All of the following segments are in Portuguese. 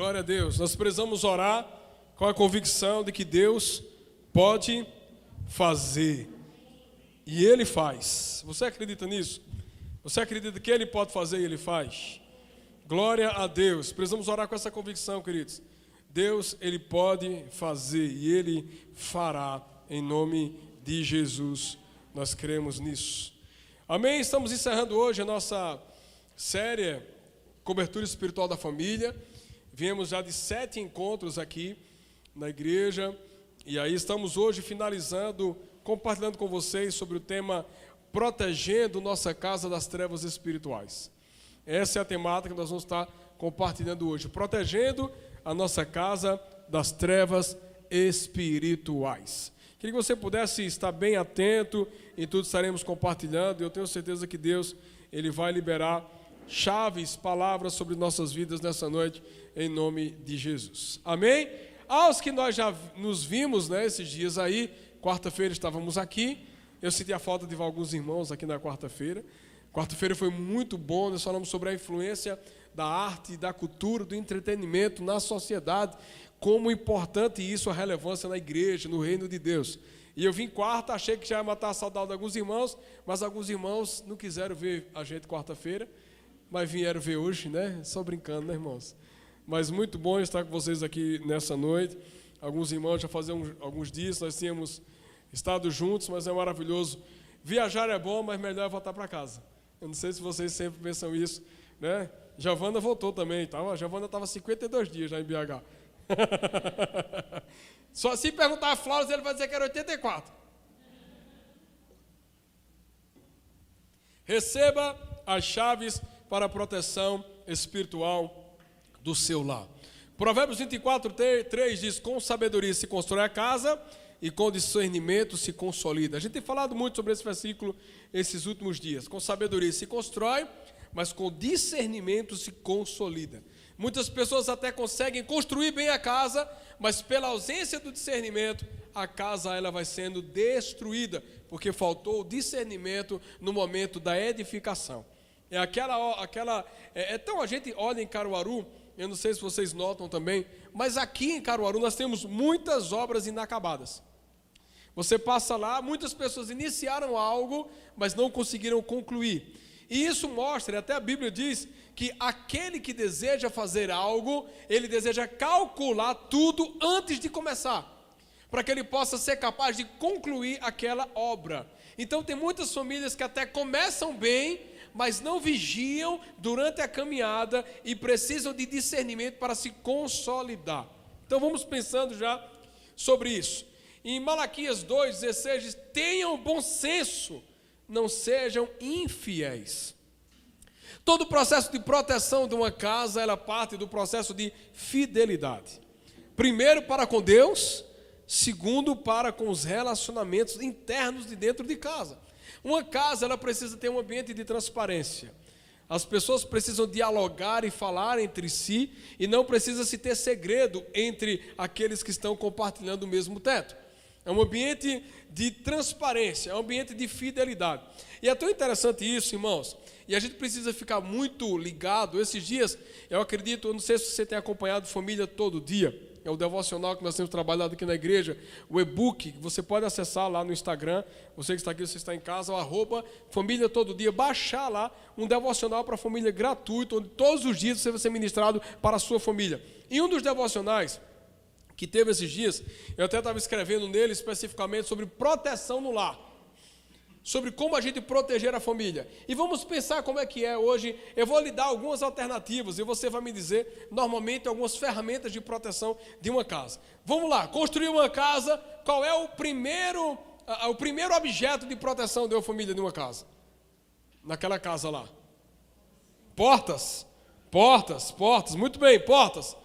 Glória a Deus. Nós precisamos orar com a convicção de que Deus pode fazer. E Ele faz. Você acredita nisso? Você acredita que Ele pode fazer e Ele faz? Glória a Deus. Precisamos orar com essa convicção, queridos. Deus, Ele pode fazer e Ele fará em nome de Jesus. Nós cremos nisso. Amém? Estamos encerrando hoje a nossa série Cobertura Espiritual da Família. Viemos já de sete encontros aqui na igreja. E aí estamos hoje finalizando, compartilhando com vocês sobre o tema Protegendo nossa casa das trevas espirituais. Essa é a temática que nós vamos estar compartilhando hoje. Protegendo a nossa casa das trevas espirituais. Queria que você pudesse estar bem atento em tudo que estaremos compartilhando. Eu tenho certeza que Deus ele vai liberar chaves, palavras sobre nossas vidas nessa noite, em nome de Jesus. Amém? Aos que nós já nos vimos né, esses dias aí, quarta-feira estávamos aqui. Eu senti a falta de alguns irmãos aqui na quarta-feira. Quarta-feira foi muito bom, nós falamos sobre a influência da arte, da cultura, do entretenimento na sociedade, como importante isso, a relevância na igreja, no reino de Deus. E eu vim quarta, achei que já ia matar a saudade de alguns irmãos, mas alguns irmãos não quiseram ver a gente quarta-feira, mas vieram ver hoje, né? Só brincando, né, irmãos? Mas muito bom estar com vocês aqui nessa noite. Alguns irmãos já faziam alguns dias, nós tínhamos estado juntos, mas é maravilhoso. Viajar é bom, mas melhor é voltar para casa. Eu não sei se vocês sempre pensam isso, né? Giovana voltou também, tava, Giovana estava 52 dias já em BH. Só se perguntar a Flávio, ele vai dizer que era 84. Receba as chaves para a proteção espiritual do seu lar. Provérbios 24, 3 diz: Com sabedoria se constrói a casa e com discernimento se consolida. A gente tem falado muito sobre esse versículo esses últimos dias. Com sabedoria se constrói, mas com discernimento se consolida. Muitas pessoas até conseguem construir bem a casa, mas pela ausência do discernimento, a casa ela vai sendo destruída, porque faltou o discernimento no momento da edificação. É aquela aquela é, então a gente olha em Caruaru, eu não sei se vocês notam também, mas aqui em Caruaru nós temos muitas obras inacabadas. Você passa lá, muitas pessoas iniciaram algo, mas não conseguiram concluir. E isso mostra, até a Bíblia diz, que aquele que deseja fazer algo, ele deseja calcular tudo antes de começar, para que ele possa ser capaz de concluir aquela obra. Então, tem muitas famílias que até começam bem, mas não vigiam durante a caminhada e precisam de discernimento para se consolidar. Então, vamos pensando já sobre isso. Em Malaquias 2,16 diz: tenham bom senso não sejam infiéis. Todo o processo de proteção de uma casa, ela parte do processo de fidelidade. Primeiro para com Deus, segundo para com os relacionamentos internos de dentro de casa. Uma casa, ela precisa ter um ambiente de transparência. As pessoas precisam dialogar e falar entre si e não precisa se ter segredo entre aqueles que estão compartilhando o mesmo teto. É um ambiente de transparência, é um ambiente de fidelidade. E é tão interessante isso, irmãos. E a gente precisa ficar muito ligado. Esses dias, eu acredito, eu não sei se você tem acompanhado família todo dia. É o devocional que nós temos trabalhado aqui na igreja, o e-book, você pode acessar lá no Instagram. Você que está aqui, você está em casa, o arroba família todo dia, baixar lá um devocional para a família gratuito, onde todos os dias você vai ser ministrado para a sua família. E um dos devocionais, que teve esses dias, eu até estava escrevendo nele especificamente sobre proteção no lar. Sobre como a gente proteger a família. E vamos pensar como é que é hoje. Eu vou lhe dar algumas alternativas e você vai me dizer, normalmente, algumas ferramentas de proteção de uma casa. Vamos lá, construir uma casa, qual é o primeiro, o primeiro objeto de proteção de uma família de uma casa? Naquela casa lá. Portas. Portas, portas, muito bem, portas.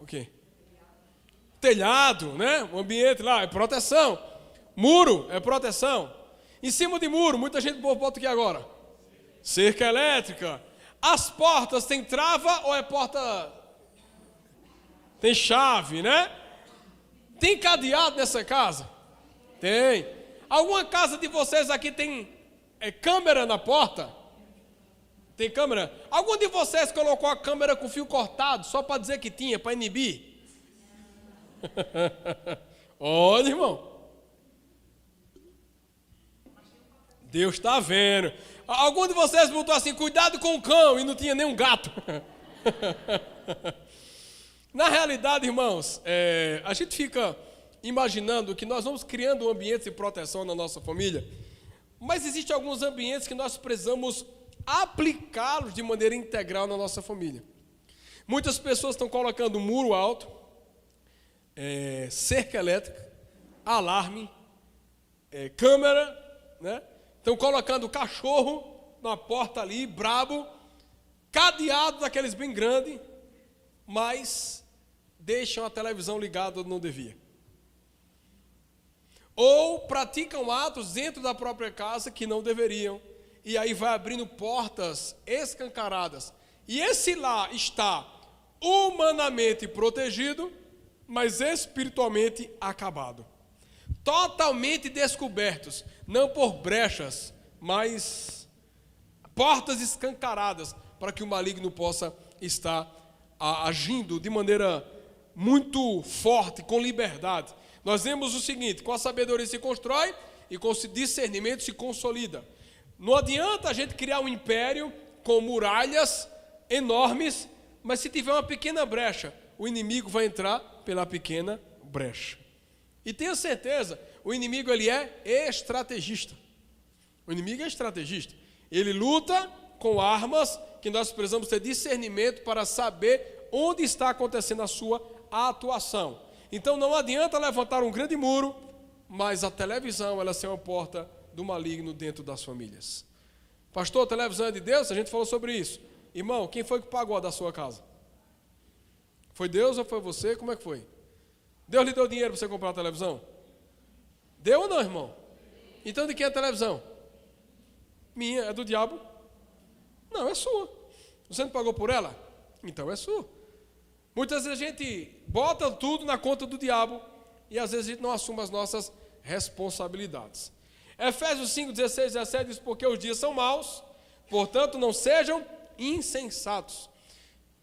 O quê? telhado, né? O ambiente lá é proteção. Muro é proteção. Em cima de muro, muita gente bota aqui agora. Cerca elétrica. As portas têm trava ou é porta tem chave, né? Tem cadeado nessa casa? Tem. Alguma casa de vocês aqui tem é, câmera na porta? Tem câmera? Algum de vocês colocou a câmera com fio cortado só para dizer que tinha, para inibir? Olha, irmão. Deus está vendo. Algum de vocês botou assim, cuidado com o cão, e não tinha nenhum gato. Na realidade, irmãos, é, a gente fica imaginando que nós vamos criando um ambiente de proteção na nossa família, mas existem alguns ambientes que nós precisamos aplicá-los de maneira integral na nossa família. Muitas pessoas estão colocando muro alto, é, cerca elétrica, alarme, é, câmera, né? Estão colocando cachorro na porta ali, brabo, cadeado daqueles bem grande, mas deixam a televisão ligada onde não devia. Ou praticam atos dentro da própria casa que não deveriam. E aí vai abrindo portas escancaradas. E esse lá está humanamente protegido, mas espiritualmente acabado. Totalmente descobertos, não por brechas, mas portas escancaradas para que o maligno possa estar agindo de maneira muito forte, com liberdade. Nós vemos o seguinte: com a sabedoria se constrói e com o discernimento se consolida. Não adianta a gente criar um império com muralhas enormes, mas se tiver uma pequena brecha, o inimigo vai entrar pela pequena brecha. E tenha certeza, o inimigo ele é estrategista. O inimigo é estrategista. Ele luta com armas que nós precisamos ter discernimento para saber onde está acontecendo a sua atuação. Então não adianta levantar um grande muro, mas a televisão ela ser uma porta do maligno dentro das famílias. Pastor, televisão é de Deus? A gente falou sobre isso. Irmão, quem foi que pagou a da sua casa? Foi Deus ou foi você? Como é que foi? Deus lhe deu dinheiro para você comprar a televisão? Deu ou não, irmão? Então de quem é a televisão? Minha, é do diabo? Não, é sua. Você não pagou por ela? Então é sua. Muitas vezes a gente bota tudo na conta do diabo e às vezes a gente não assume as nossas responsabilidades. Efésios 5, 16, 17 diz: Porque os dias são maus, portanto não sejam insensatos,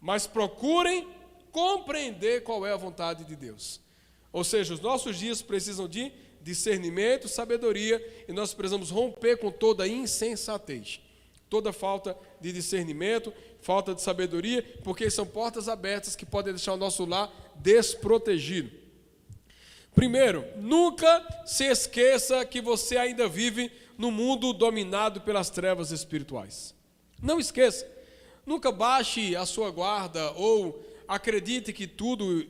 mas procurem compreender qual é a vontade de Deus. Ou seja, os nossos dias precisam de discernimento, sabedoria, e nós precisamos romper com toda insensatez, toda falta de discernimento, falta de sabedoria, porque são portas abertas que podem deixar o nosso lar desprotegido. Primeiro, nunca se esqueça que você ainda vive no mundo dominado pelas trevas espirituais. Não esqueça. Nunca baixe a sua guarda ou acredite que tudo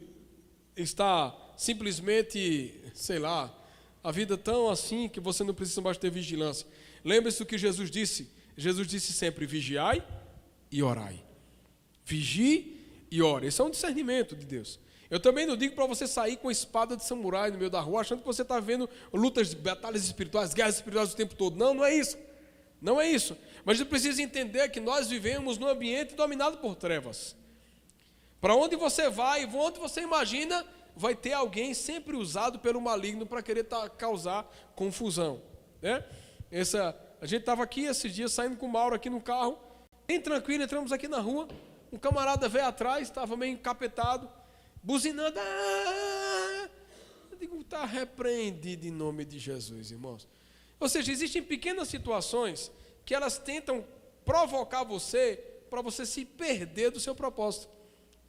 está simplesmente, sei lá, a vida tão assim que você não precisa mais ter vigilância. Lembre-se do que Jesus disse. Jesus disse sempre: vigiai e orai. Vigie e ore. Esse é um discernimento de Deus. Eu também não digo para você sair com espada de samurai no meio da rua, achando que você está vendo lutas, batalhas espirituais, guerras espirituais o tempo todo. Não, não é isso. Não é isso. Mas você precisa entender que nós vivemos num ambiente dominado por trevas. Para onde você vai, onde você imagina, vai ter alguém sempre usado pelo maligno para querer causar confusão. Né? Essa, a gente estava aqui esses dias saindo com o Mauro aqui no carro, bem tranquilo, entramos aqui na rua, um camarada veio atrás, estava meio encapetado, buzinando. Ah! Eu digo, está repreendido em nome de Jesus, irmãos. Ou seja, existem pequenas situações que elas tentam provocar você para você se perder do seu propósito.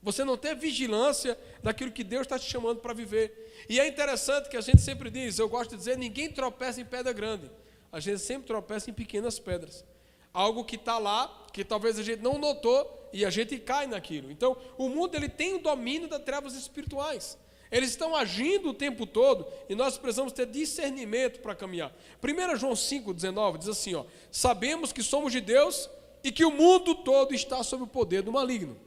Você não ter vigilância daquilo que Deus está te chamando para viver. E é interessante que a gente sempre diz, eu gosto de dizer, ninguém tropeça em pedra grande. A gente sempre tropeça em pequenas pedras. Algo que está lá, que talvez a gente não notou, e a gente cai naquilo. Então, o mundo ele tem o domínio das trevas espirituais. Eles estão agindo o tempo todo e nós precisamos ter discernimento para caminhar. 1 João 5,19 diz assim: ó, Sabemos que somos de Deus e que o mundo todo está sob o poder do maligno.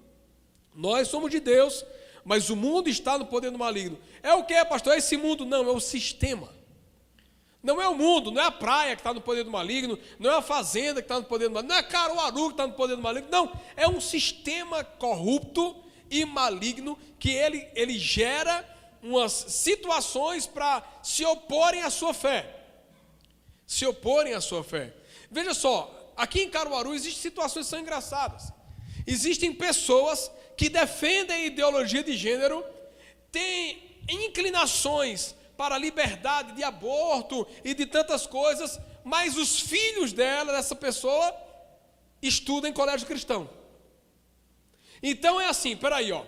Nós somos de Deus, mas o mundo está no poder do maligno. É o que, pastor? É esse mundo? Não, é o sistema. Não é o mundo, não é a praia que está no poder do maligno, não é a fazenda que está no poder do maligno, não é Caruaru que está no poder do maligno, não. É um sistema corrupto e maligno que ele, ele gera umas situações para se oporem à sua fé. Se oporem à sua fé. Veja só, aqui em Caruaru existem situações que são engraçadas. Existem pessoas que defendem ideologia de gênero, têm inclinações para a liberdade de aborto e de tantas coisas, mas os filhos dela, dessa pessoa, estudam em colégio cristão. Então é assim, peraí, ó.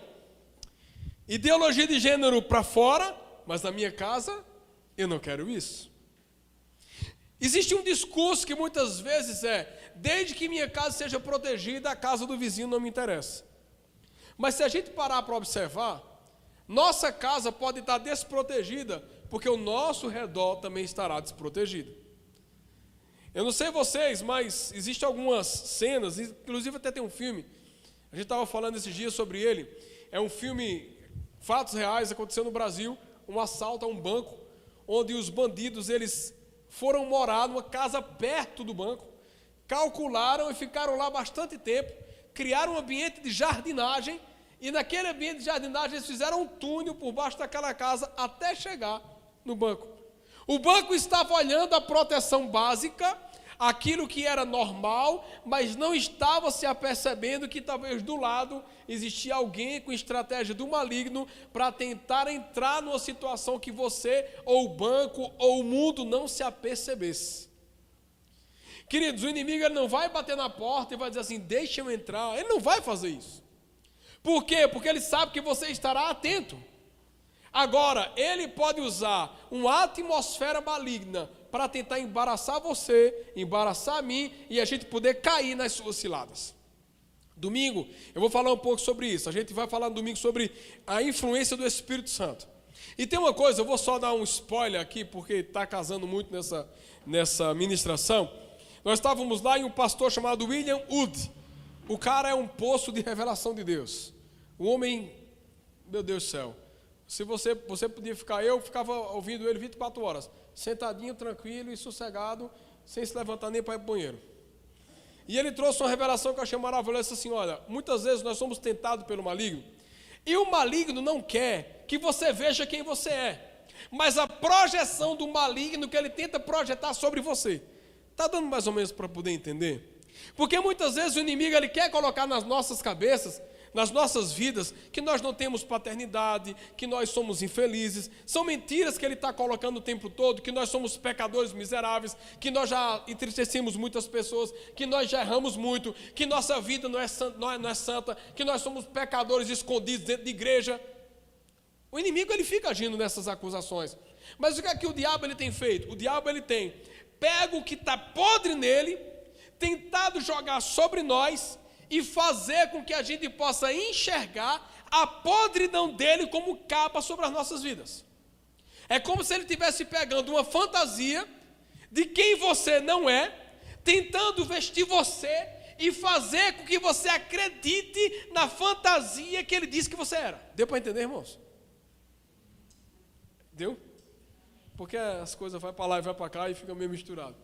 Ideologia de gênero para fora, mas na minha casa eu não quero isso. Existe um discurso que muitas vezes é: desde que minha casa seja protegida, a casa do vizinho não me interessa. Mas se a gente parar para observar, nossa casa pode estar desprotegida, porque o nosso redor também estará desprotegido. Eu não sei vocês, mas existem algumas cenas, inclusive até tem um filme, a gente estava falando esses dias sobre ele. É um filme, fatos reais, aconteceu no Brasil, um assalto a um banco, onde os bandidos eles foram morar numa casa perto do banco, calcularam e ficaram lá bastante tempo, criaram um ambiente de jardinagem, e naquele ambiente de jardinagem eles fizeram um túnel por baixo daquela casa até chegar no banco. O banco estava olhando a proteção básica, aquilo que era normal, mas não estava se apercebendo que talvez do lado existia alguém com estratégia do maligno para tentar entrar numa situação que você, ou o banco, ou o mundo não se apercebesse. Queridos, o inimigo ele não vai bater na porta e vai dizer assim: deixa eu entrar. Ele não vai fazer isso. Por quê? Porque ele sabe que você estará atento. Agora, ele pode usar uma atmosfera maligna para tentar embaraçar você, embaraçar a mim e a gente poder cair nas suas ciladas. Domingo, eu vou falar um pouco sobre isso. A gente vai falar no domingo sobre a influência do Espírito Santo. E tem uma coisa, eu vou só dar um spoiler aqui, porque está casando muito nessa, nessa ministração. Nós estávamos lá e um pastor chamado William Wood. O cara é um poço de revelação de Deus. O homem, meu Deus do céu. Se você, você podia ficar, eu ficava ouvindo ele 24 horas, sentadinho, tranquilo e sossegado, sem se levantar nem para ir para o banheiro. E ele trouxe uma revelação que eu achei maravilhosa, assim, olha, muitas vezes nós somos tentados pelo maligno, e o maligno não quer que você veja quem você é, mas a projeção do maligno que ele tenta projetar sobre você. Está dando mais ou menos para poder entender? Porque muitas vezes o inimigo ele quer colocar nas nossas cabeças nas nossas vidas que nós não temos paternidade, que nós somos infelizes. São mentiras que ele está colocando o tempo todo, que nós somos pecadores miseráveis, que nós já entristecemos muitas pessoas, que nós já erramos muito, que nossa vida não é, santa, não é, não é santa que nós somos pecadores escondidos dentro de igreja. O inimigo ele fica agindo nessas acusações. Mas o que é que o diabo ele tem feito? O diabo ele tem pego o que está podre nele, tentado jogar sobre nós e fazer com que a gente possa enxergar a podridão dele como capa sobre as nossas vidas. É como se ele estivesse pegando uma fantasia de quem você não é, tentando vestir você e fazer com que você acredite na fantasia que ele disse que você era. Deu para entender, irmãos? Deu? Porque as coisas vão para lá e vão para cá e fica meio misturado.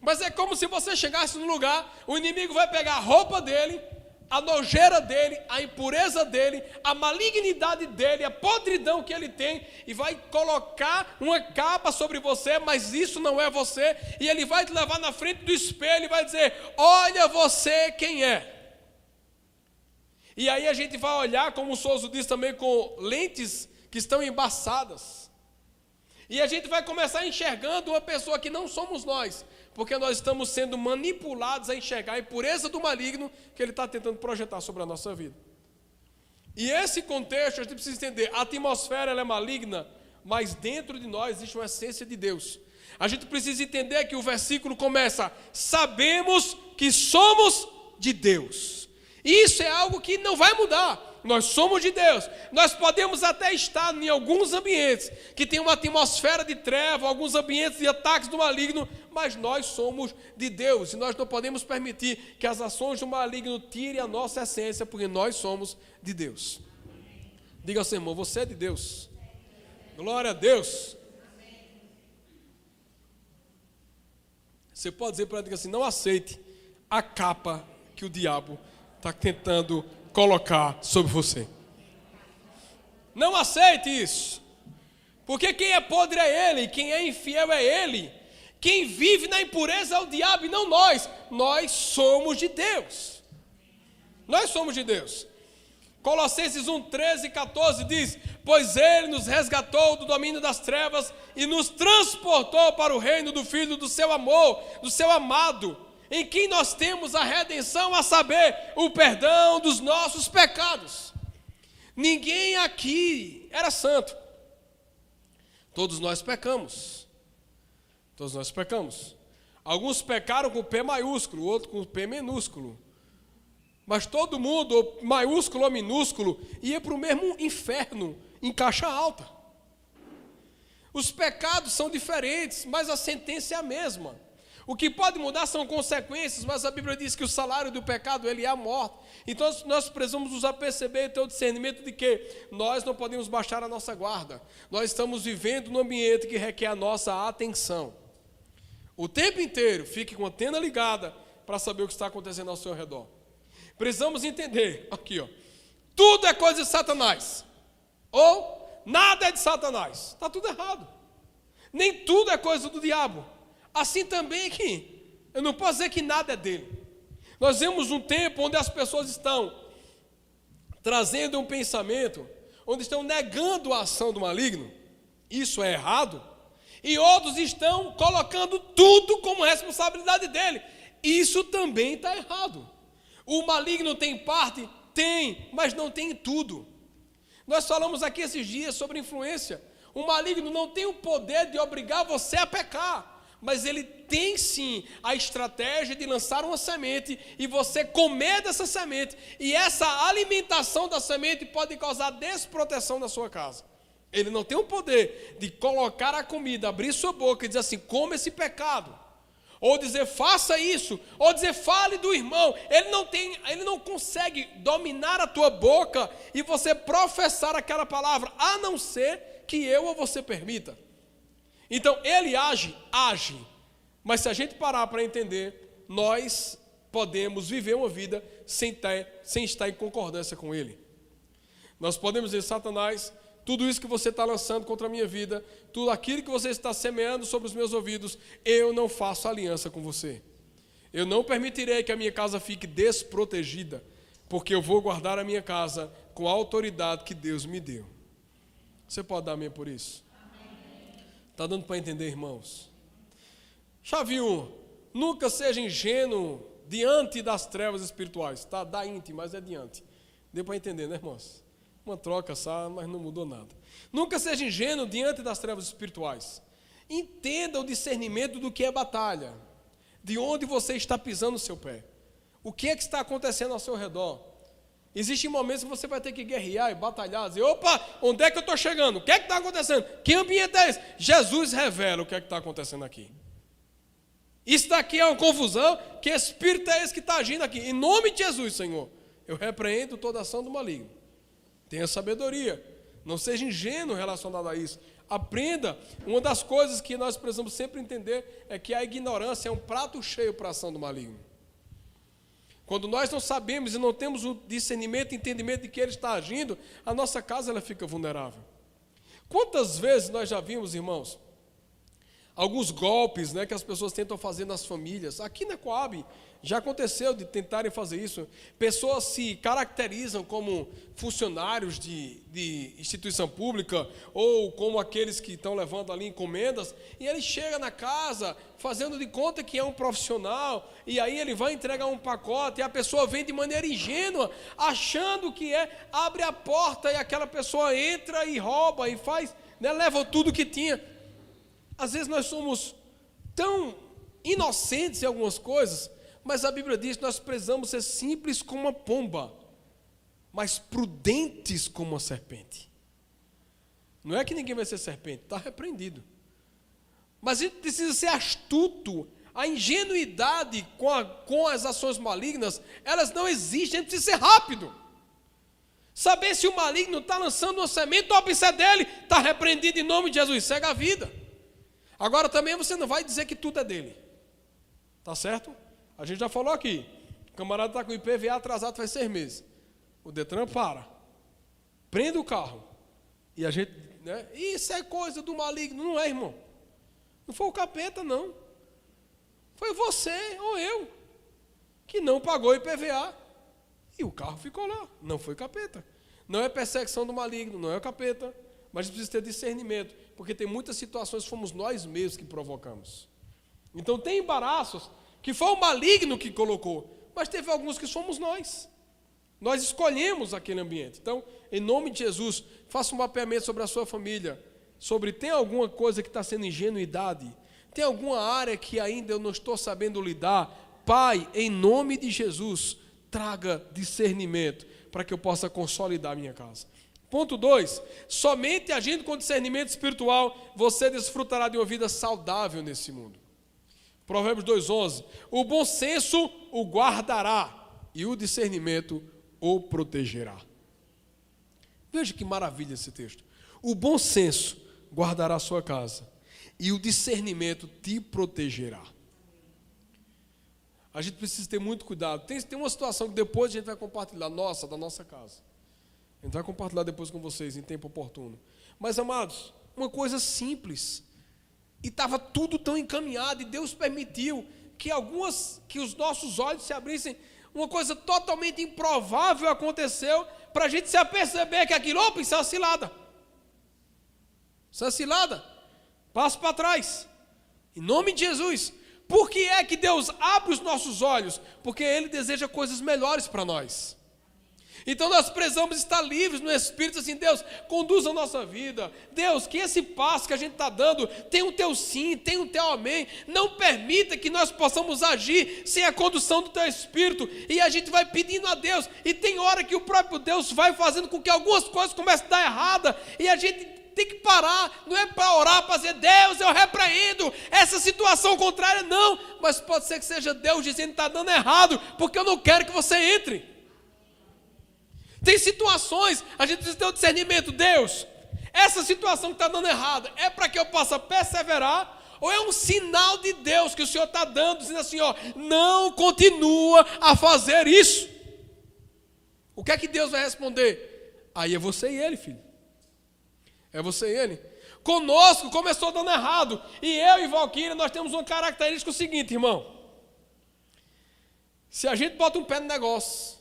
Mas é como se você chegasse no lugar, o inimigo vai pegar a roupa dele, a nojeira dele, a impureza dele, a malignidade dele, a podridão que ele tem, e vai colocar uma capa sobre você, mas isso não é você, e ele vai te levar na frente do espelho e vai dizer: Olha você quem é. E aí a gente vai olhar, como o Souza diz também, com lentes que estão embaçadas. E a gente vai começar enxergando uma pessoa que não somos nós, porque nós estamos sendo manipulados a enxergar a impureza do maligno que ele está tentando projetar sobre a nossa vida. E esse contexto a gente precisa entender: a atmosfera é maligna, mas dentro de nós existe uma essência de Deus. A gente precisa entender que o versículo começa: sabemos que somos de Deus. Isso é algo que não vai mudar nós somos de Deus. Nós podemos até estar em alguns ambientes que tem uma atmosfera de treva, alguns ambientes de ataques do maligno, mas nós somos de Deus e nós não podemos permitir que as ações do maligno tirem a nossa essência, porque nós somos de Deus. Diga ao seu irmão, você é de Deus. Glória a Deus. Você pode dizer para ele assim: não aceite a capa que o diabo está tentando colocar sobre você. Não aceite isso. Porque quem é podre é ele, quem é infiel é ele. Quem vive na impureza é o diabo e não nós. Nós somos de Deus. Nós somos de Deus. Colossenses 1, 13 e 14 diz: Pois ele nos resgatou do domínio das trevas e nos transportou para o reino do Filho do seu amor, do seu amado, em quem nós temos a redenção, a saber, o perdão dos nossos pecados. Ninguém aqui era santo. Todos nós pecamos. Todos nós pecamos. Alguns pecaram com P maiúsculo, outros com P minúsculo. Mas todo mundo, maiúsculo ou minúsculo, ia para o mesmo inferno, em caixa alta. Os pecados são diferentes, mas a sentença é a mesma. O que pode mudar são consequências, mas a Bíblia diz que o salário do pecado ele é a morte. Então nós precisamos nos aperceber e ter o discernimento de que nós não podemos baixar a nossa guarda. Nós estamos vivendo num ambiente que requer a nossa atenção. O tempo inteiro, fique com a antena ligada para saber o que está acontecendo ao seu redor. Precisamos entender, aqui ó, tudo é coisa de Satanás, ou nada é de Satanás, está tudo errado. Nem tudo é coisa do diabo. Assim também que eu não posso dizer que nada é dele. Nós vemos um tempo onde as pessoas estão trazendo um pensamento, onde estão negando a ação do maligno. Isso é errado. E outros estão colocando tudo como responsabilidade dele. Isso também está errado. O maligno tem parte? Tem, mas não tem tudo. Nós falamos aqui esses dias sobre influência. O maligno não tem o poder de obrigar você a pecar, mas ele tem sim a estratégia de lançar uma semente e você comer dessa semente, e essa alimentação da semente pode causar desproteção na sua casa. Ele não tem o poder de colocar a comida, abrir sua boca e dizer assim: come esse pecado ou dizer faça isso, ou dizer fale do irmão. Ele não tem, ele não consegue dominar a tua boca e você professar aquela palavra, a não ser que eu ou você permita. Então, ele age, age. Mas se a gente parar para entender, nós podemos viver uma vida sem, ter, sem estar em concordância com ele. Nós podemos dizer, Satanás, tudo isso que você está lançando contra a minha vida, tudo aquilo que você está semeando sobre os meus ouvidos, eu não faço aliança com você. Eu não permitirei que a minha casa fique desprotegida, porque eu vou guardar a minha casa com a autoridade que Deus me deu. Você pode dar amém por isso? Está dando para entender, irmãos? Chave 1. Nunca seja ingênuo diante das trevas espirituais. Tá? Da íntima, mas é diante. Deu para entender, né, irmãos? Uma troca só, mas não mudou nada. Nunca seja ingênuo diante das trevas espirituais. Entenda o discernimento do que é batalha. De onde você está pisando o seu pé. O que é que está acontecendo ao seu redor. Existem momentos que você vai ter que guerrear e batalhar, dizer, opa, onde é que eu estou chegando? O que é que está acontecendo? Que ambiente é esse? Jesus revela o que é que está acontecendo aqui. Isso daqui é uma confusão, que espírito é esse que está agindo aqui? Em nome de Jesus, Senhor, eu repreendo toda ação do maligno. Tenha sabedoria. Não seja ingênuo relacionado a isso. Aprenda. Uma das coisas que nós precisamos sempre entender é que a ignorância é um prato cheio para a ação do maligno. Quando nós não sabemos e não temos o discernimento entendimento de que ele está agindo, a nossa casa ela fica vulnerável. Quantas vezes nós já vimos, irmãos, alguns golpes né, que as pessoas tentam fazer nas famílias. Aqui na Coab já aconteceu de tentarem fazer isso. Pessoas se caracterizam como funcionários de, de instituição pública ou como aqueles que estão levando ali encomendas, e ele chega na casa fazendo de conta que é um profissional, e aí ele vai entregar um pacote, e a pessoa vem de maneira ingênua, achando que é, abre a porta e aquela pessoa entra e rouba e faz, né, leva tudo que tinha. Às vezes nós somos tão inocentes em algumas coisas, mas a Bíblia diz que nós precisamos ser simples como uma pomba, mas prudentes como uma serpente. Não é que ninguém vai ser serpente, está repreendido. Mas a gente precisa ser astuto. A ingenuidade com, a, com as ações malignas, elas não existem, a gente precisa ser rápido. Saber se o maligno está lançando uma semente, ou a dele, está repreendido em nome de Jesus, segue a vida. Agora também você não vai dizer que tudo é dele. Tá certo? A gente já falou aqui. O camarada está com o IPVA atrasado faz seis meses. O Detran para. Prende o carro. E a gente. Né? Isso é coisa do maligno. Não é, irmão. Não foi o capeta, não. Foi você ou eu que não pagou IPVA e o carro ficou lá. Não foi capeta. Não é perseguição do maligno, não é o capeta. Mas precisa ter discernimento, porque tem muitas situações que fomos nós mesmos que provocamos. Então tem embaraços que foi o maligno que colocou, mas teve alguns que somos nós. Nós escolhemos aquele ambiente. Então, em nome de Jesus, faça um mapeamento sobre a sua família, sobre tem alguma coisa que está sendo ingenuidade, tem alguma área que ainda eu não estou sabendo lidar. Pai, em nome de Jesus, traga discernimento para que eu possa consolidar a minha casa. Ponto 2: somente agindo com discernimento espiritual, você desfrutará de uma vida saudável nesse mundo. Provérbios 2,11: O bom senso o guardará, e o discernimento o protegerá. Veja que maravilha esse texto. O bom senso guardará a sua casa, e o discernimento te protegerá. A gente precisa ter muito cuidado. Tem, tem uma situação que depois a gente vai compartilhar, nossa, da nossa casa. A gente vai compartilhar depois com vocês em tempo oportuno. Mas, amados, uma coisa simples. E estava tudo tão encaminhado, e Deus permitiu que algumas, que os nossos olhos se abrissem. Uma coisa totalmente improvável aconteceu para a gente se aperceber que aquilo, opa, isso é uma cilada. Isso é cilada. Passo para trás. Em nome de Jesus. Por que é que Deus abre os nossos olhos? Porque Ele deseja coisas melhores para nós. Então nós precisamos estar livres no Espírito, assim, Deus, conduza a nossa vida. Deus, que esse passo que a gente está dando tem o teu sim, tem o teu amém. Não permita que nós possamos agir sem a condução do teu Espírito. E a gente vai pedindo a Deus. E tem hora que o próprio Deus vai fazendo com que algumas coisas comecem a dar errada. E a gente tem que parar, não é para orar, para dizer, Deus, eu repreendo essa situação contrária, não, mas pode ser que seja Deus dizendo que está dando errado, porque eu não quero que você entre. Tem situações, a gente precisa ter o discernimento, Deus, essa situação que está dando errado é para que eu possa perseverar, ou é um sinal de Deus que o Senhor está dando, dizendo assim: ó, não continua a fazer isso. O que é que Deus vai responder? Aí é você e ele, filho. É você e ele. Conosco começou dando errado. E eu e Valquíria, nós temos uma característica seguinte, irmão. Se a gente bota um pé no negócio,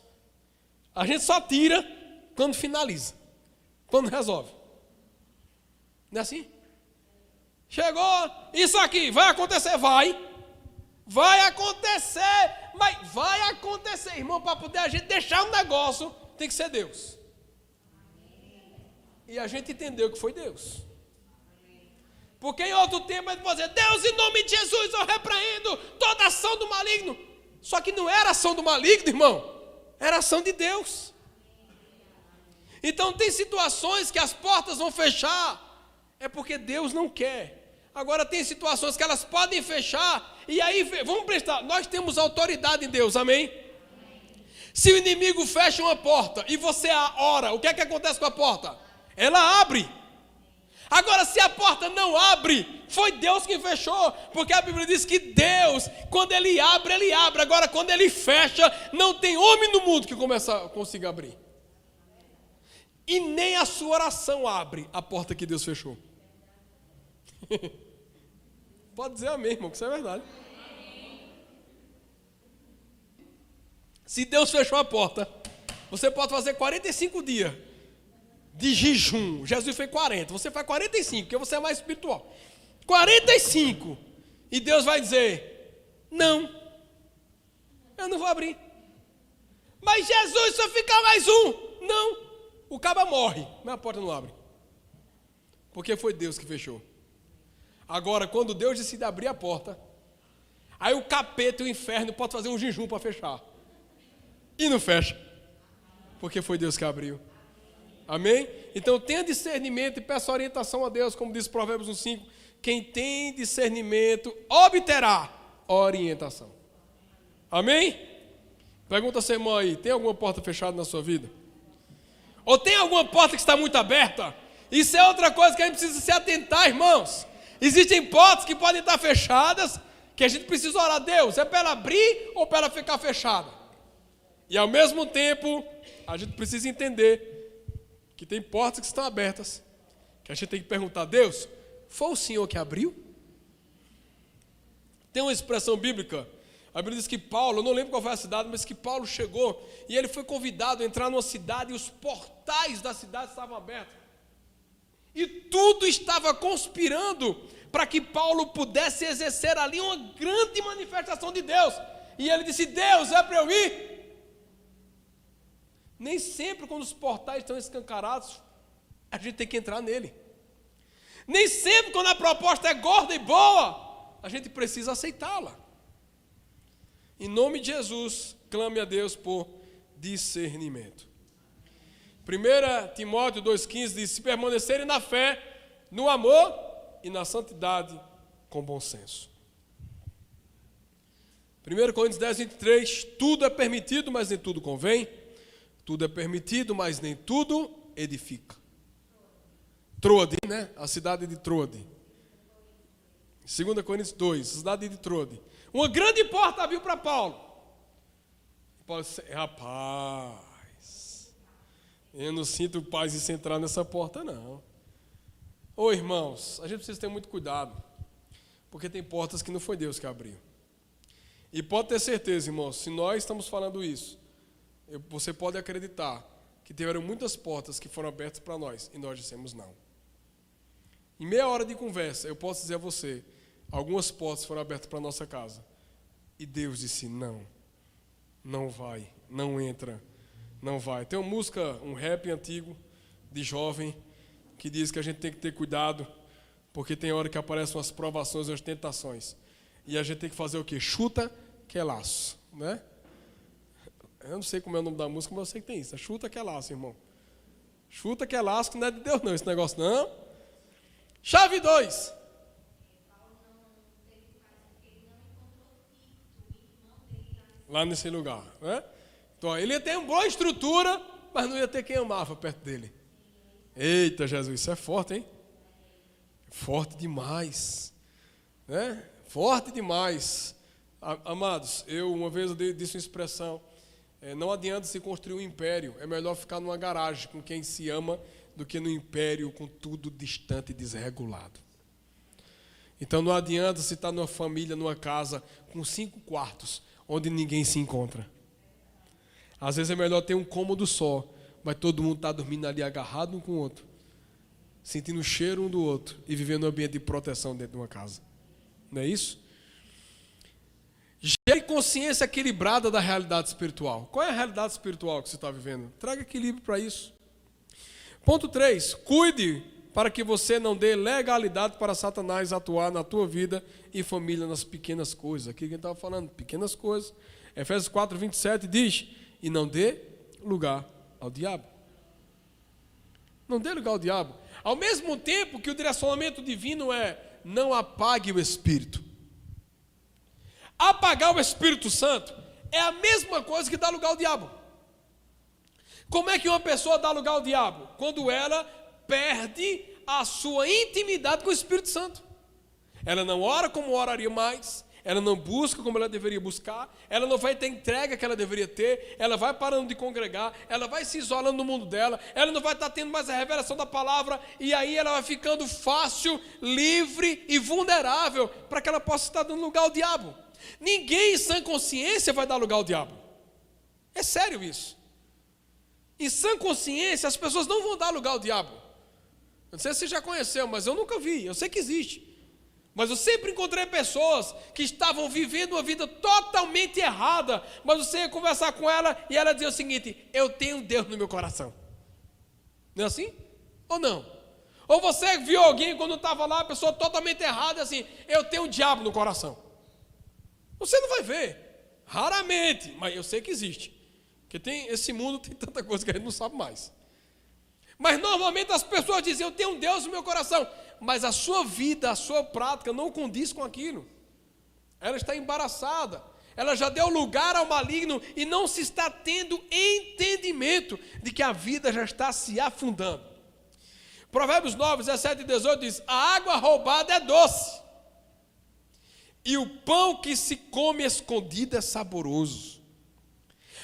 a gente só tira quando finaliza, quando resolve. Não é assim? Chegou, isso aqui vai acontecer, vai. Vai acontecer, mas vai acontecer, irmão, para poder a gente deixar um negócio, tem que ser Deus. E a gente entendeu que foi Deus. Porque em outro tempo a gente pode dizer, Deus, em nome de Jesus, eu repreendo toda ação do maligno. Só que não era ação do maligno, irmão. Era ação de Deus. Então tem situações que as portas vão fechar. É porque Deus não quer. Agora tem situações que elas podem fechar. E aí, vamos prestar. Nós temos autoridade em Deus, amém? Se o inimigo fecha uma porta e você ora, o que é que acontece com a porta? ela abre. Agora, se a porta não abre, foi Deus quem fechou, porque a Bíblia diz que Deus, quando Ele abre, Ele abre. Agora, quando Ele fecha, não tem homem no mundo que começa, consiga abrir. E nem a sua oração abre a porta que Deus fechou. Pode dizer amém, irmão, que isso é verdade. Se Deus fechou a porta, você pode fazer 45 dias de jejum. Jesus fez 40, você faz 45, porque você é mais espiritual. 45. E Deus vai dizer: Não, eu não vou abrir. Mas Jesus, só ficar mais um. Não, o caba morre, mas a porta não abre. Porque foi Deus que fechou. Agora, quando Deus decide abrir a porta, aí o capeta e o inferno pode fazer um jejum para fechar. E não fecha. Porque foi Deus que abriu. Amém? Então tenha discernimento e peça orientação a Deus, como diz Provérbios 1,5. Quem tem discernimento obterá orientação. Amém? Pergunta a irmão aí: tem alguma porta fechada na sua vida? Ou tem alguma porta que está muito aberta? Isso é outra coisa que a gente precisa se atentar, irmãos. Existem portas que podem estar fechadas, que a gente precisa orar a Deus: é para ela abrir ou para ela ficar fechada? E ao mesmo tempo, a gente precisa entender que tem portas que estão abertas, que a gente tem que perguntar, Deus, foi o Senhor que abriu? Tem uma expressão bíblica, a Bíblia diz que Paulo, eu não lembro qual foi a cidade, mas que Paulo chegou e ele foi convidado a entrar numa cidade e os portais da cidade estavam abertos. E tudo estava conspirando para que Paulo pudesse exercer ali uma grande manifestação de Deus. E ele disse: Deus, é para eu ir? Nem sempre, quando os portais estão escancarados, a gente tem que entrar nele. Nem sempre, quando a proposta é gorda e boa, a gente precisa aceitá-la. Em nome de Jesus, clame a Deus por discernimento. 1 Timóteo 2,15 diz: Se permanecerem na fé, no amor e na santidade, com bom senso. 1 Coríntios 10, 23: Tudo é permitido, mas nem tudo convém. Tudo é permitido, mas nem tudo edifica. Troade, né? A cidade de Troade. 2 Coríntios 2, cidade de Troade. Uma grande porta abriu para Paulo. Paulo disse, rapaz, eu não sinto paz em entrar nessa porta, não. Ô irmãos, a gente precisa ter muito cuidado, porque tem portas que não foi Deus que abriu. E pode ter certeza, irmãos, se nós estamos falando isso, você pode acreditar que tiveram muitas portas que foram abertas para nós e nós dissemos não. Em meia hora de conversa, eu posso dizer a você Algumas portas foram abertas para nossa casa. E Deus disse: não, não vai, não entra, não vai. Tem uma música, um rap antigo, de jovem, que diz que a gente tem que ter cuidado, porque tem hora que aparecem as provações as tentações. E a gente tem que fazer o quê? Chuta que é laço, né? Eu não sei como é o nome da música, mas eu sei que tem isso. Chuta que é laço, irmão. Chuta que é laço, que não é de Deus não, esse negócio não. Chave 2. lá nesse lugar. Né? Então, ele ia ter uma boa estrutura, mas não ia ter quem amava perto dele. Eita, Jesus, isso é forte, hein? Forte demais. Né? Forte demais. Amados, eu uma vez eu disse uma expressão: é, não adianta se construir um império, é melhor ficar numa garagem com quem se ama do que no império com tudo distante e desregulado. Então não adianta se estar numa família, numa casa com cinco quartos, onde ninguém se encontra. Às vezes é melhor ter um cômodo só, mas todo mundo está dormindo ali agarrado um com o outro, sentindo o cheiro um do outro e vivendo um ambiente de proteção dentro de uma casa. Não é isso? Gere consciência equilibrada da realidade espiritual. Qual é a realidade espiritual que você está vivendo? Traga equilíbrio para isso. Ponto 3. Cuide para que você não dê legalidade para Satanás atuar na tua vida e família nas pequenas coisas. Aqui quem estava falando, pequenas coisas. Efésios 4, 27 diz: E não dê lugar ao diabo. Não dê lugar ao diabo. Ao mesmo tempo que o direcionamento divino é: não apague o Espírito. Apagar o Espírito Santo é a mesma coisa que dar lugar ao diabo. Como é que uma pessoa dá lugar ao diabo? Quando ela perde a sua intimidade com o Espírito Santo. Ela não ora como oraria mais, ela não busca como ela deveria buscar, ela não vai ter entrega que ela deveria ter, ela vai parando de congregar, ela vai se isolando no mundo dela, ela não vai estar tendo mais a revelação da palavra, e aí ela vai ficando fácil, livre e vulnerável para que ela possa estar dando lugar ao diabo. Ninguém em sã consciência vai dar lugar ao diabo. É sério isso. Em sã consciência, as pessoas não vão dar lugar ao diabo. Não sei se você já conheceu, mas eu nunca vi. Eu sei que existe. Mas eu sempre encontrei pessoas que estavam vivendo uma vida totalmente errada. Mas você ia conversar com ela e ela dizia o seguinte: Eu tenho Deus no meu coração. Não é assim? Ou não? Ou você viu alguém quando estava lá, a pessoa totalmente errada, assim: Eu tenho um diabo no coração. Você não vai ver. Raramente, mas eu sei que existe. Porque tem, esse mundo tem tanta coisa que a gente não sabe mais. Mas normalmente as pessoas dizem: Eu tenho um Deus no meu coração. Mas a sua vida, a sua prática não condiz com aquilo. Ela está embaraçada. Ela já deu lugar ao maligno e não se está tendo entendimento de que a vida já está se afundando. Provérbios 9, 17 e 18 diz: A água roubada é doce, e o pão que se come escondido é saboroso.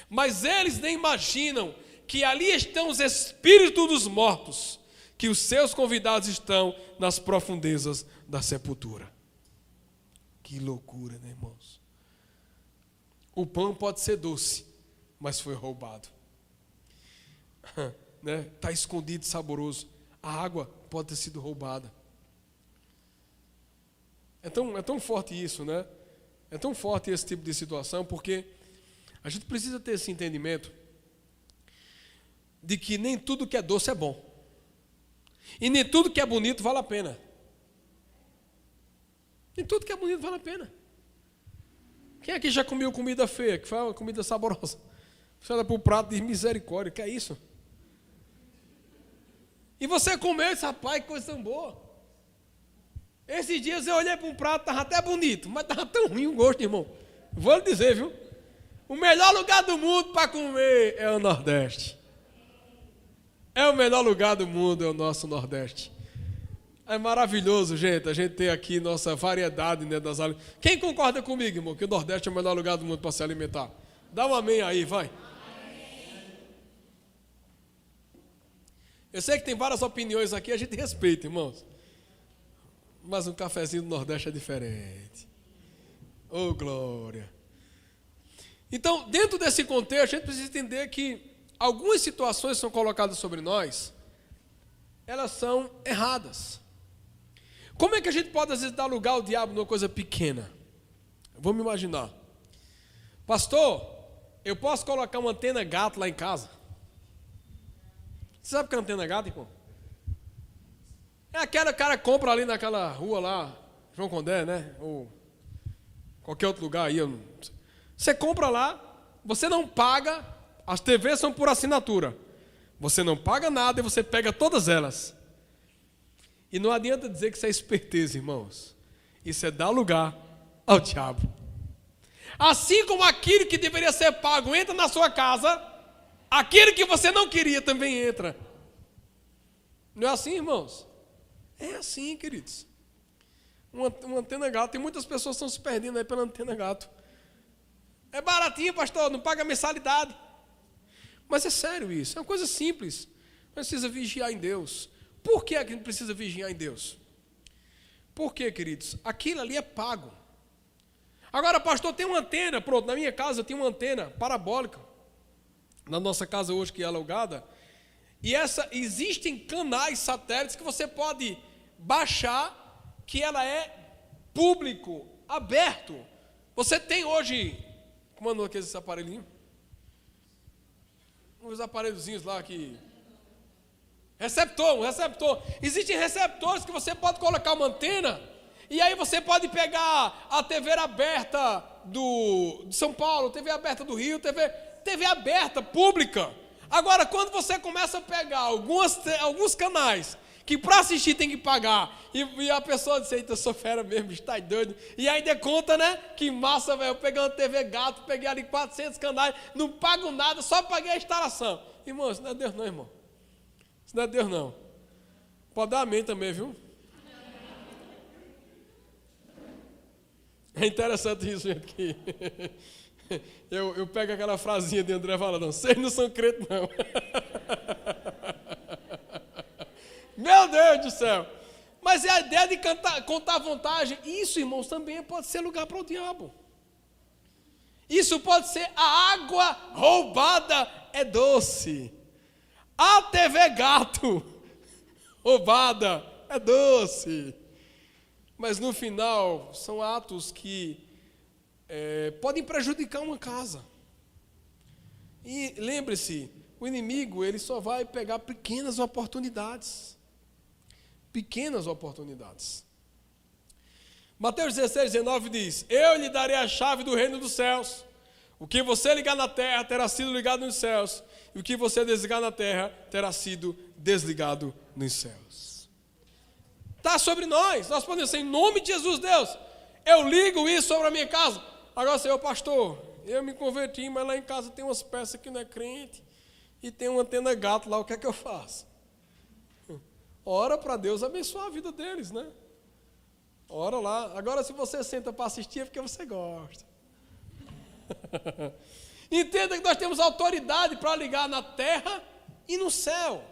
Mas eles nem imaginam que ali estão os espíritos dos mortos, que os seus convidados estão nas profundezas da sepultura. Que loucura, né, irmãos? O pão pode ser doce, mas foi roubado. né? Tá escondido, saboroso. A água pode ter sido roubada. É tão, é tão forte isso, né? É tão forte esse tipo de situação, porque a gente precisa ter esse entendimento de que nem tudo que é doce é bom. E nem tudo que é bonito vale a pena. Nem tudo que é bonito vale a pena. Quem aqui já comeu comida feia, que foi uma comida saborosa? Você olha para o prato de misericórdia, que é isso? E você comeu esse rapaz, que coisa tão boa. Esses dias eu olhei para um prato, estava até bonito, mas estava tão ruim o gosto, irmão. Vou lhe dizer, viu? O melhor lugar do mundo para comer é o Nordeste. É o melhor lugar do mundo, é o nosso Nordeste. É maravilhoso, gente, a gente ter aqui nossa variedade né, das alimentos. Quem concorda comigo, irmão, que o Nordeste é o melhor lugar do mundo para se alimentar? Dá um amém aí, vai. Eu sei que tem várias opiniões aqui, a gente respeita, irmãos. Mas um cafezinho do Nordeste é diferente. Oh, glória. Então, dentro desse contexto, a gente precisa entender que algumas situações são colocadas sobre nós, elas são erradas. Como é que a gente pode, às vezes, dar lugar ao diabo numa coisa pequena? Vamos imaginar. Pastor, eu posso colocar uma antena gato lá em casa? Você sabe o que é antena gato, irmão? É aquela cara compra ali naquela rua lá, João Condé, né? Ou qualquer outro lugar aí. Você compra lá, você não paga, as TVs são por assinatura. Você não paga nada e você pega todas elas. E não adianta dizer que isso é esperteza, irmãos. Isso é dar lugar ao diabo. Assim como aquilo que deveria ser pago entra na sua casa, aquele que você não queria também entra. Não é assim, irmãos? É assim, queridos. Uma, uma antena gato, tem muitas pessoas que estão se perdendo aí pela antena gato. É baratinho, pastor, não paga mensalidade. Mas é sério isso, é uma coisa simples. Precisa vigiar em Deus. Por que a gente precisa vigiar em Deus? Porque, queridos, aquilo ali é pago. Agora, pastor, tem uma antena, pronto, na minha casa tem uma antena parabólica. Na nossa casa hoje que é alugada. E essa existem canais satélites que você pode baixar que ela é público, aberto. Você tem hoje, como andou aqueles aparelhinhos? Uns aparelhozinhos lá que. Receptor, um receptor. Existem receptores que você pode colocar uma antena e aí você pode pegar a TV aberta do, de São Paulo, TV aberta do Rio, TV, TV aberta, pública. Agora, quando você começa a pegar algumas, alguns canais que para assistir tem que pagar. E, e a pessoa diz, eita, eu sou fera mesmo, está doido. E ainda conta, né? Que massa, velho. Eu peguei uma TV gato, peguei ali 400 canais, não pago nada, só paguei a instalação. Irmão, isso não é Deus não, irmão. Isso não é Deus não. Pode dar amém também, viu? É interessante isso, gente, que eu, eu pego aquela frasinha de André Valadão, vocês não são crentes não. Meu Deus do céu! Mas é a ideia de cantar, contar vantagem. Isso, irmãos, também pode ser lugar para o diabo. Isso pode ser a água roubada é doce. A TV gato roubada é doce. Mas no final são atos que é, podem prejudicar uma casa. E lembre-se, o inimigo ele só vai pegar pequenas oportunidades pequenas oportunidades. Mateus 16, 19 diz: Eu lhe darei a chave do reino dos céus. O que você ligar na terra terá sido ligado nos céus, e o que você desligar na terra terá sido desligado nos céus. Está sobre nós, nós podemos ser em nome de Jesus, Deus. Eu ligo isso sobre a minha casa. Agora, Senhor pastor, eu me converti, mas lá em casa tem umas peças que não é crente, e tem uma antena gato lá, o que é que eu faço? Ora para Deus abençoar a vida deles, né? Ora lá. Agora, se você senta para assistir, é porque você gosta. Entenda que nós temos autoridade para ligar na terra e no céu.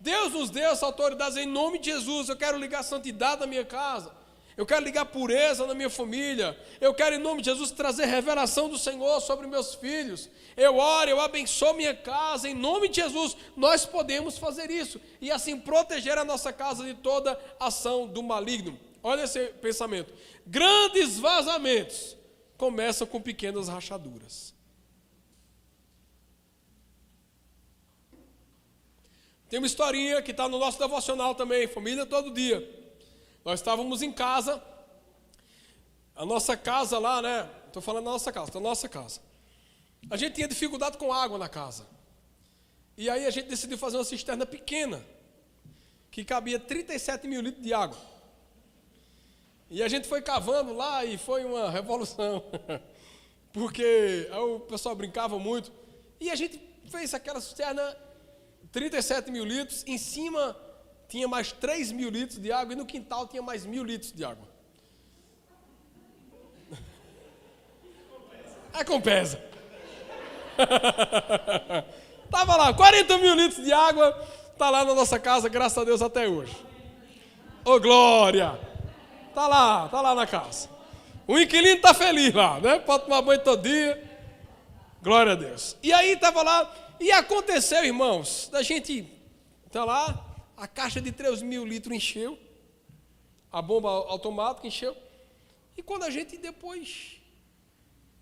Deus nos deu essa autoridade em nome de Jesus. Eu quero ligar santidade da minha casa. Eu quero ligar pureza na minha família. Eu quero, em nome de Jesus, trazer revelação do Senhor sobre meus filhos. Eu oro, eu abençoo minha casa. Em nome de Jesus, nós podemos fazer isso. E assim proteger a nossa casa de toda ação do maligno. Olha esse pensamento. Grandes vazamentos começam com pequenas rachaduras. Tem uma historinha que está no nosso devocional também, família todo dia. Nós estávamos em casa, a nossa casa lá, né? Estou falando da nossa casa, da nossa casa. A gente tinha dificuldade com água na casa. E aí a gente decidiu fazer uma cisterna pequena, que cabia 37 mil litros de água. E a gente foi cavando lá e foi uma revolução. Porque o pessoal brincava muito. E a gente fez aquela cisterna 37 mil litros, em cima tinha mais 3 mil litros de água e no quintal tinha mais mil litros de água. É compensa. Tava lá, 40 mil litros de água, tá lá na nossa casa, graças a Deus até hoje. Ô glória! Tá lá, tá lá na casa. O inquilino tá feliz lá, né? Pode tomar banho todo dia. Glória a Deus. E aí tava lá, e aconteceu, irmãos, da gente tá lá, a caixa de 3 mil litros encheu, a bomba automática encheu, e quando a gente depois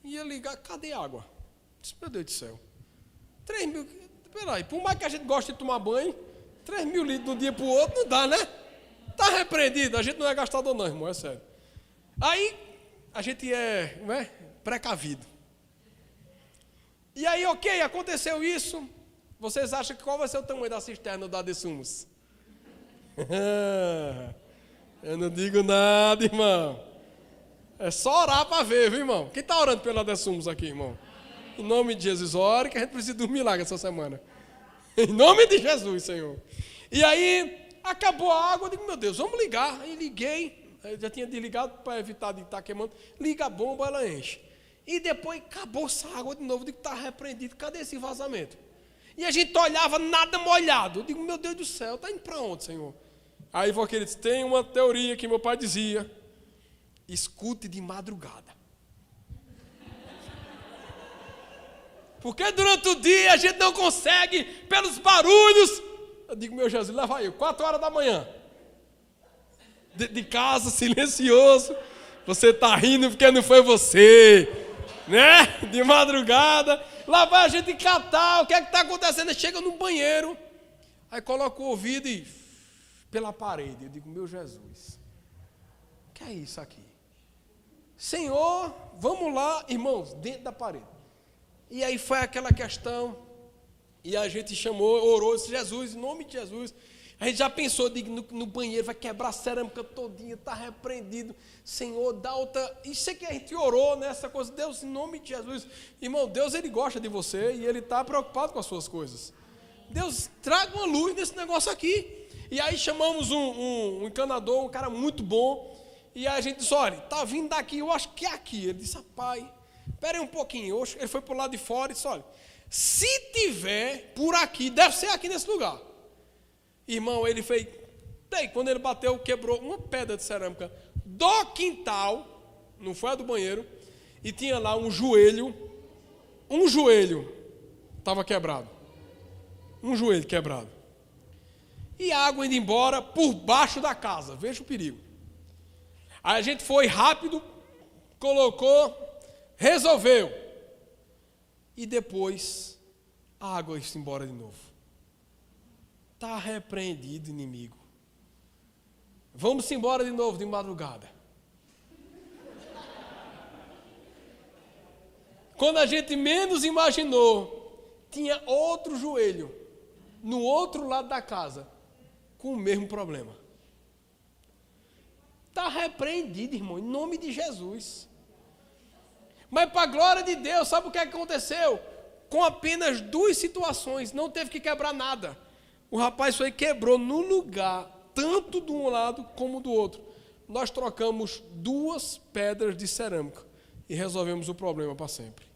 ia ligar, cadê a água? Disse, meu Deus do céu, 3 mil, peraí, por mais que a gente goste de tomar banho, 3 mil litros de um dia para o outro não dá, né? Está repreendido, a gente não é gastador não, irmão, é sério. Aí, a gente é, não é, precavido. E aí, ok, aconteceu isso, vocês acham que qual vai ser o tamanho da cisterna da Desumos? Eu não digo nada, irmão. É só orar para ver, viu, irmão? Quem está orando pela Dessumos aqui, irmão? Em nome de Jesus, ore que a gente precisa de um milagre essa semana. Em nome de Jesus, Senhor. E aí, acabou a água, eu digo, meu Deus, vamos ligar. Aí liguei, eu já tinha desligado para evitar de estar tá queimando. Liga a bomba, ela enche. E depois acabou essa água de novo, eu digo, está repreendido, cadê esse vazamento? E a gente olhava nada molhado. Eu digo, meu Deus do céu, está indo para onde, Senhor? Aí ele disse: tem uma teoria que meu pai dizia: escute de madrugada. Porque durante o dia a gente não consegue, pelos barulhos. Eu digo, meu Jesus, leva aí, 4 horas da manhã. De, de casa, silencioso. Você está rindo porque não foi você. Né? De madrugada. Lá vai a gente catar. O que é que está acontecendo? Chega no banheiro. Aí coloca o ouvido e pela parede. Eu digo, meu Jesus, o que é isso aqui? Senhor, vamos lá, irmãos, dentro da parede. E aí foi aquela questão, e a gente chamou, orou, disse, Jesus, em nome de Jesus. A gente já pensou no, no, banheiro, vai quebrar a cerâmica todinha, está repreendido. Senhor, dá outra. Isso é que a gente orou nessa coisa. Deus, em nome de Jesus. Irmão, Deus, Ele gosta de você e Ele está preocupado com as suas coisas. Deus, traga uma luz nesse negócio aqui. E aí chamamos um, um, um encanador, um cara muito bom. E a gente disse: olha, tá vindo daqui, eu acho que é aqui. Ele disse: pai, espera um pouquinho. Ele foi para o lado de fora e disse: olha, se tiver por aqui, deve ser aqui nesse lugar. Irmão, ele fez. Daí, quando ele bateu, quebrou uma pedra de cerâmica do quintal, não foi a do banheiro, e tinha lá um joelho, um joelho estava quebrado. Um joelho quebrado e a água indo embora por baixo da casa. Veja o perigo. Aí a gente foi rápido, colocou, resolveu. E depois a água foi embora de novo. Está repreendido, inimigo. Vamos embora de novo de madrugada. Quando a gente menos imaginou, tinha outro joelho no outro lado da casa com o mesmo problema. Está repreendido, irmão, em nome de Jesus. Mas para a glória de Deus, sabe o que aconteceu? Com apenas duas situações, não teve que quebrar nada. O rapaz foi quebrou no lugar, tanto de um lado como do outro. Nós trocamos duas pedras de cerâmica e resolvemos o problema para sempre.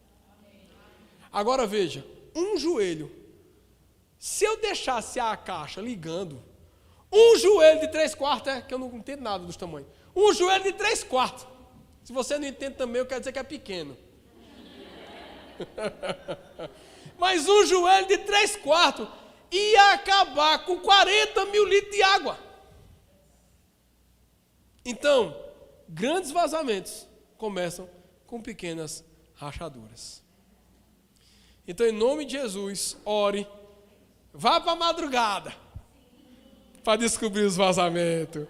Agora veja, um joelho. Se eu deixasse a caixa ligando, um joelho de três quartos, é que eu não entendo nada dos tamanhos. Um joelho de três quartos. Se você não entende também, eu quero dizer que é pequeno. Mas um joelho de três quartos ia acabar com 40 mil litros de água. Então, grandes vazamentos começam com pequenas rachaduras. Então, em nome de Jesus, ore, vá para a madrugada para descobrir os vazamentos.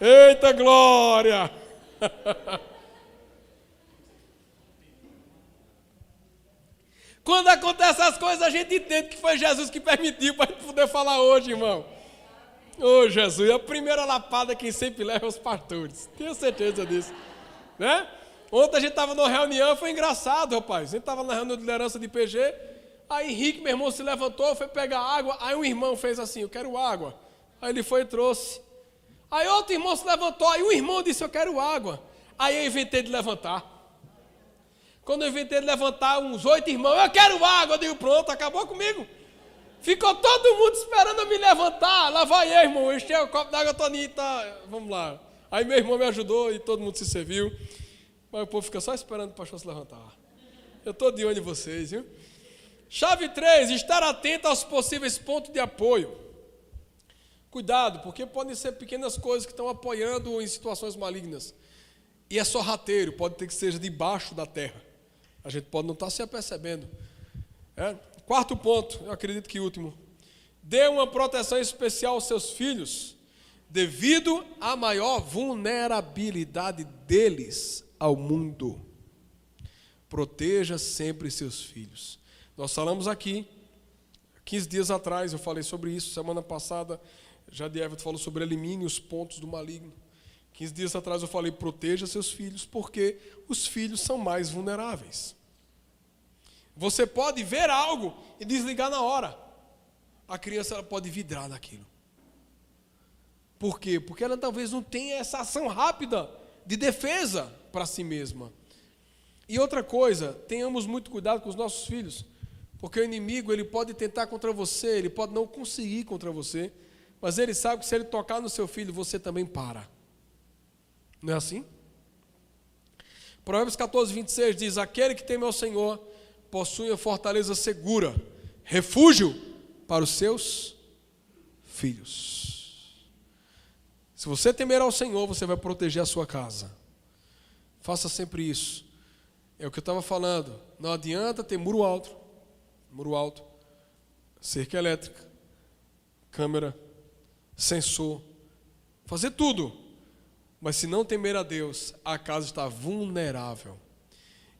Eita glória! Quando acontecem essas coisas, a gente entende que foi Jesus que permitiu para poder falar hoje, irmão. Ô oh, Jesus, a primeira lapada quem sempre leva é os pastores. Tenho certeza disso. Né? Ontem a gente estava numa reunião, foi engraçado, rapaz. A gente estava na reunião de liderança de PG. Aí Henrique, meu irmão, se levantou, foi pegar água. Aí um irmão fez assim: Eu quero água. Aí ele foi e trouxe. Aí outro irmão se levantou. Aí um irmão disse: Eu quero água. Aí eu inventei de levantar. Quando eu inventei de levantar, uns oito irmãos: Eu quero água. Eu digo: Pronto, acabou comigo. Ficou todo mundo esperando eu me levantar. Lá vai eu, irmão. Enchei o copo d'água, Toninho, tá. Vamos lá. Aí meu irmão me ajudou e todo mundo se serviu. Mas o povo fica só esperando o pastor se levantar. Eu estou de olho em vocês, viu? Chave 3, estar atento aos possíveis pontos de apoio. Cuidado, porque podem ser pequenas coisas que estão apoiando em situações malignas. E é sorrateiro, pode ter que seja debaixo da terra. A gente pode não estar se apercebendo. É? Quarto ponto, eu acredito que último. Dê uma proteção especial aos seus filhos, devido à maior vulnerabilidade deles ao mundo. Proteja sempre seus filhos. Nós falamos aqui, 15 dias atrás, eu falei sobre isso, semana passada, já de Everton falou sobre elimine os pontos do maligno. 15 dias atrás eu falei, proteja seus filhos, porque os filhos são mais vulneráveis. Você pode ver algo e desligar na hora. A criança pode vidrar naquilo. Por quê? Porque ela talvez não tenha essa ação rápida de defesa para si mesma. E outra coisa, tenhamos muito cuidado com os nossos filhos, porque o inimigo ele pode tentar contra você, ele pode não conseguir contra você, mas ele sabe que se ele tocar no seu filho, você também para. Não é assim? Provérbios 14, 26 diz: Aquele que teme ao Senhor possui a fortaleza segura, refúgio para os seus filhos. Se você temer ao Senhor, você vai proteger a sua casa. Faça sempre isso. É o que eu estava falando. Não adianta ter muro alto, muro alto, cerca elétrica, câmera, sensor, fazer tudo. Mas se não temer a Deus, a casa está vulnerável.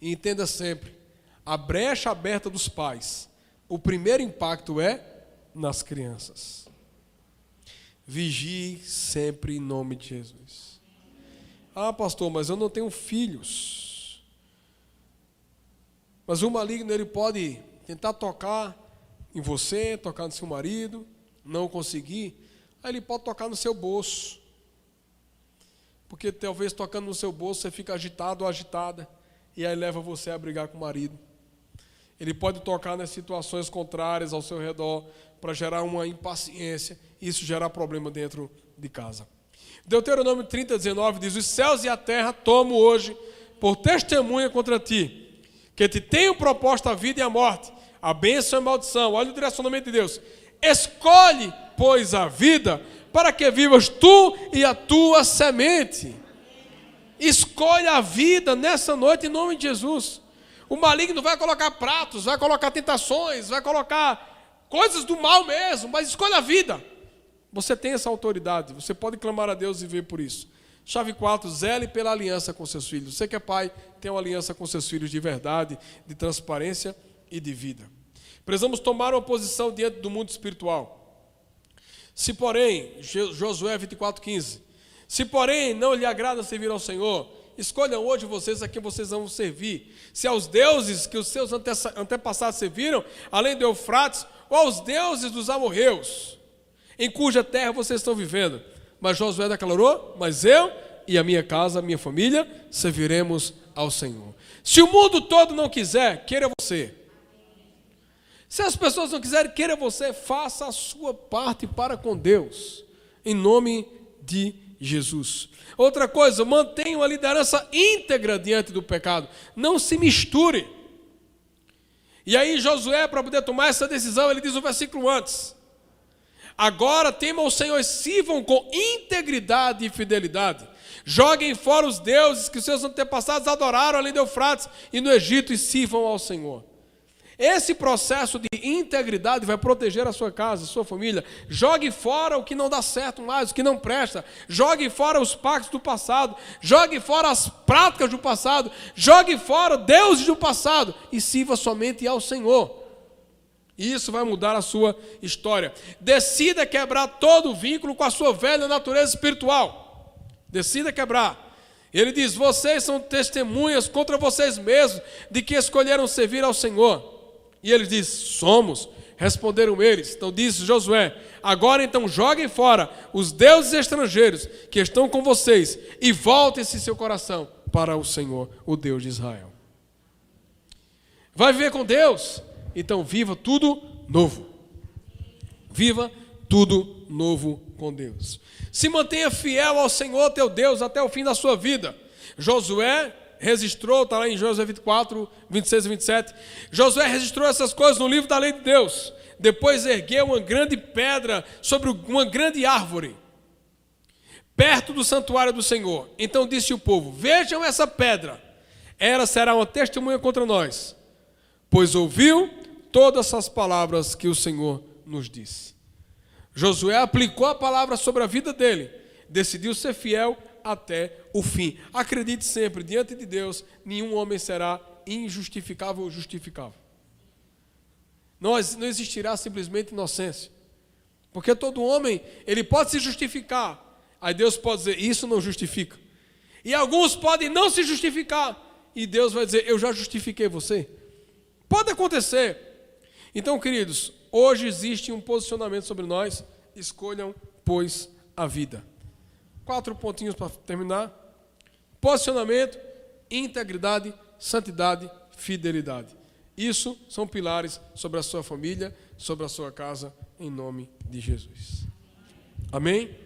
E entenda sempre, a brecha aberta dos pais, o primeiro impacto é nas crianças. Vigie sempre em nome de Jesus. Ah, pastor, mas eu não tenho filhos. Mas o maligno ele pode tentar tocar em você, tocar no seu marido, não conseguir, aí ele pode tocar no seu bolso. Porque talvez tocando no seu bolso você fica agitado ou agitada, e aí leva você a brigar com o marido. Ele pode tocar nas situações contrárias ao seu redor para gerar uma impaciência, e isso gerar problema dentro de casa. Deuteronômio 30, 19 diz: Os céus e a terra tomo hoje por testemunha contra ti, que te tenho proposto a vida e a morte, a bênção e a maldição. Olha o direcionamento de Deus. Escolhe, pois, a vida, para que vivas tu e a tua semente. Escolhe a vida nessa noite em nome de Jesus. O maligno vai colocar pratos, vai colocar tentações, vai colocar coisas do mal mesmo, mas escolha a vida. Você tem essa autoridade, você pode clamar a Deus e ver por isso. Chave 4, zele pela aliança com seus filhos. Você que é pai, tem uma aliança com seus filhos de verdade, de transparência e de vida. Precisamos tomar uma posição diante do mundo espiritual. Se porém, Josué 24,15, se porém não lhe agrada servir ao Senhor, escolham hoje vocês a quem vocês vão servir. Se aos deuses que os seus antepassados serviram, além do Eufrates, ou aos deuses dos amorreus em cuja terra vocês estão vivendo. Mas Josué declarou: Mas eu e a minha casa, a minha família, serviremos ao Senhor. Se o mundo todo não quiser, queira você. Se as pessoas não quiserem, queira você, faça a sua parte para com Deus, em nome de Jesus. Outra coisa, mantenha uma liderança íntegra diante do pecado. Não se misture. E aí, Josué, para poder tomar essa decisão, ele diz o versículo antes: Agora temam o Senhor e sirvam com integridade e fidelidade. Joguem fora os deuses que seus antepassados adoraram além de Eufrates e no Egito e sirvam ao Senhor. Esse processo de integridade vai proteger a sua casa, a sua família. Jogue fora o que não dá certo mais, o que não presta. Jogue fora os pactos do passado. Jogue fora as práticas do passado. Jogue fora deuses do passado e sirva somente ao Senhor. Isso vai mudar a sua história. Decida quebrar todo o vínculo com a sua velha natureza espiritual. Decida quebrar. Ele diz: Vocês são testemunhas contra vocês mesmos de que escolheram servir ao Senhor. E ele diz: Somos. Responderam eles. Então disse Josué: Agora então joguem fora os deuses estrangeiros que estão com vocês e voltem-se seu coração para o Senhor, o Deus de Israel. Vai viver com Deus? Então viva tudo novo. Viva tudo novo com Deus. Se mantenha fiel ao Senhor teu Deus até o fim da sua vida. Josué registrou, está lá em Josué 24, 26 e 27. Josué registrou essas coisas no livro da lei de Deus. Depois ergueu uma grande pedra sobre uma grande árvore, perto do santuário do Senhor. Então disse o povo: Vejam essa pedra, ela será uma testemunha contra nós, pois ouviu todas as palavras que o Senhor nos disse. Josué aplicou a palavra sobre a vida dele, decidiu ser fiel até o fim. Acredite sempre, diante de Deus, nenhum homem será injustificável ou justificável. Não, não existirá simplesmente inocência. Porque todo homem, ele pode se justificar. Aí Deus pode dizer, isso não justifica. E alguns podem não se justificar. E Deus vai dizer, eu já justifiquei você. Pode acontecer. Então, queridos, hoje existe um posicionamento sobre nós. Escolham, pois, a vida. Quatro pontinhos para terminar: posicionamento, integridade, santidade, fidelidade. Isso são pilares sobre a sua família, sobre a sua casa, em nome de Jesus. Amém?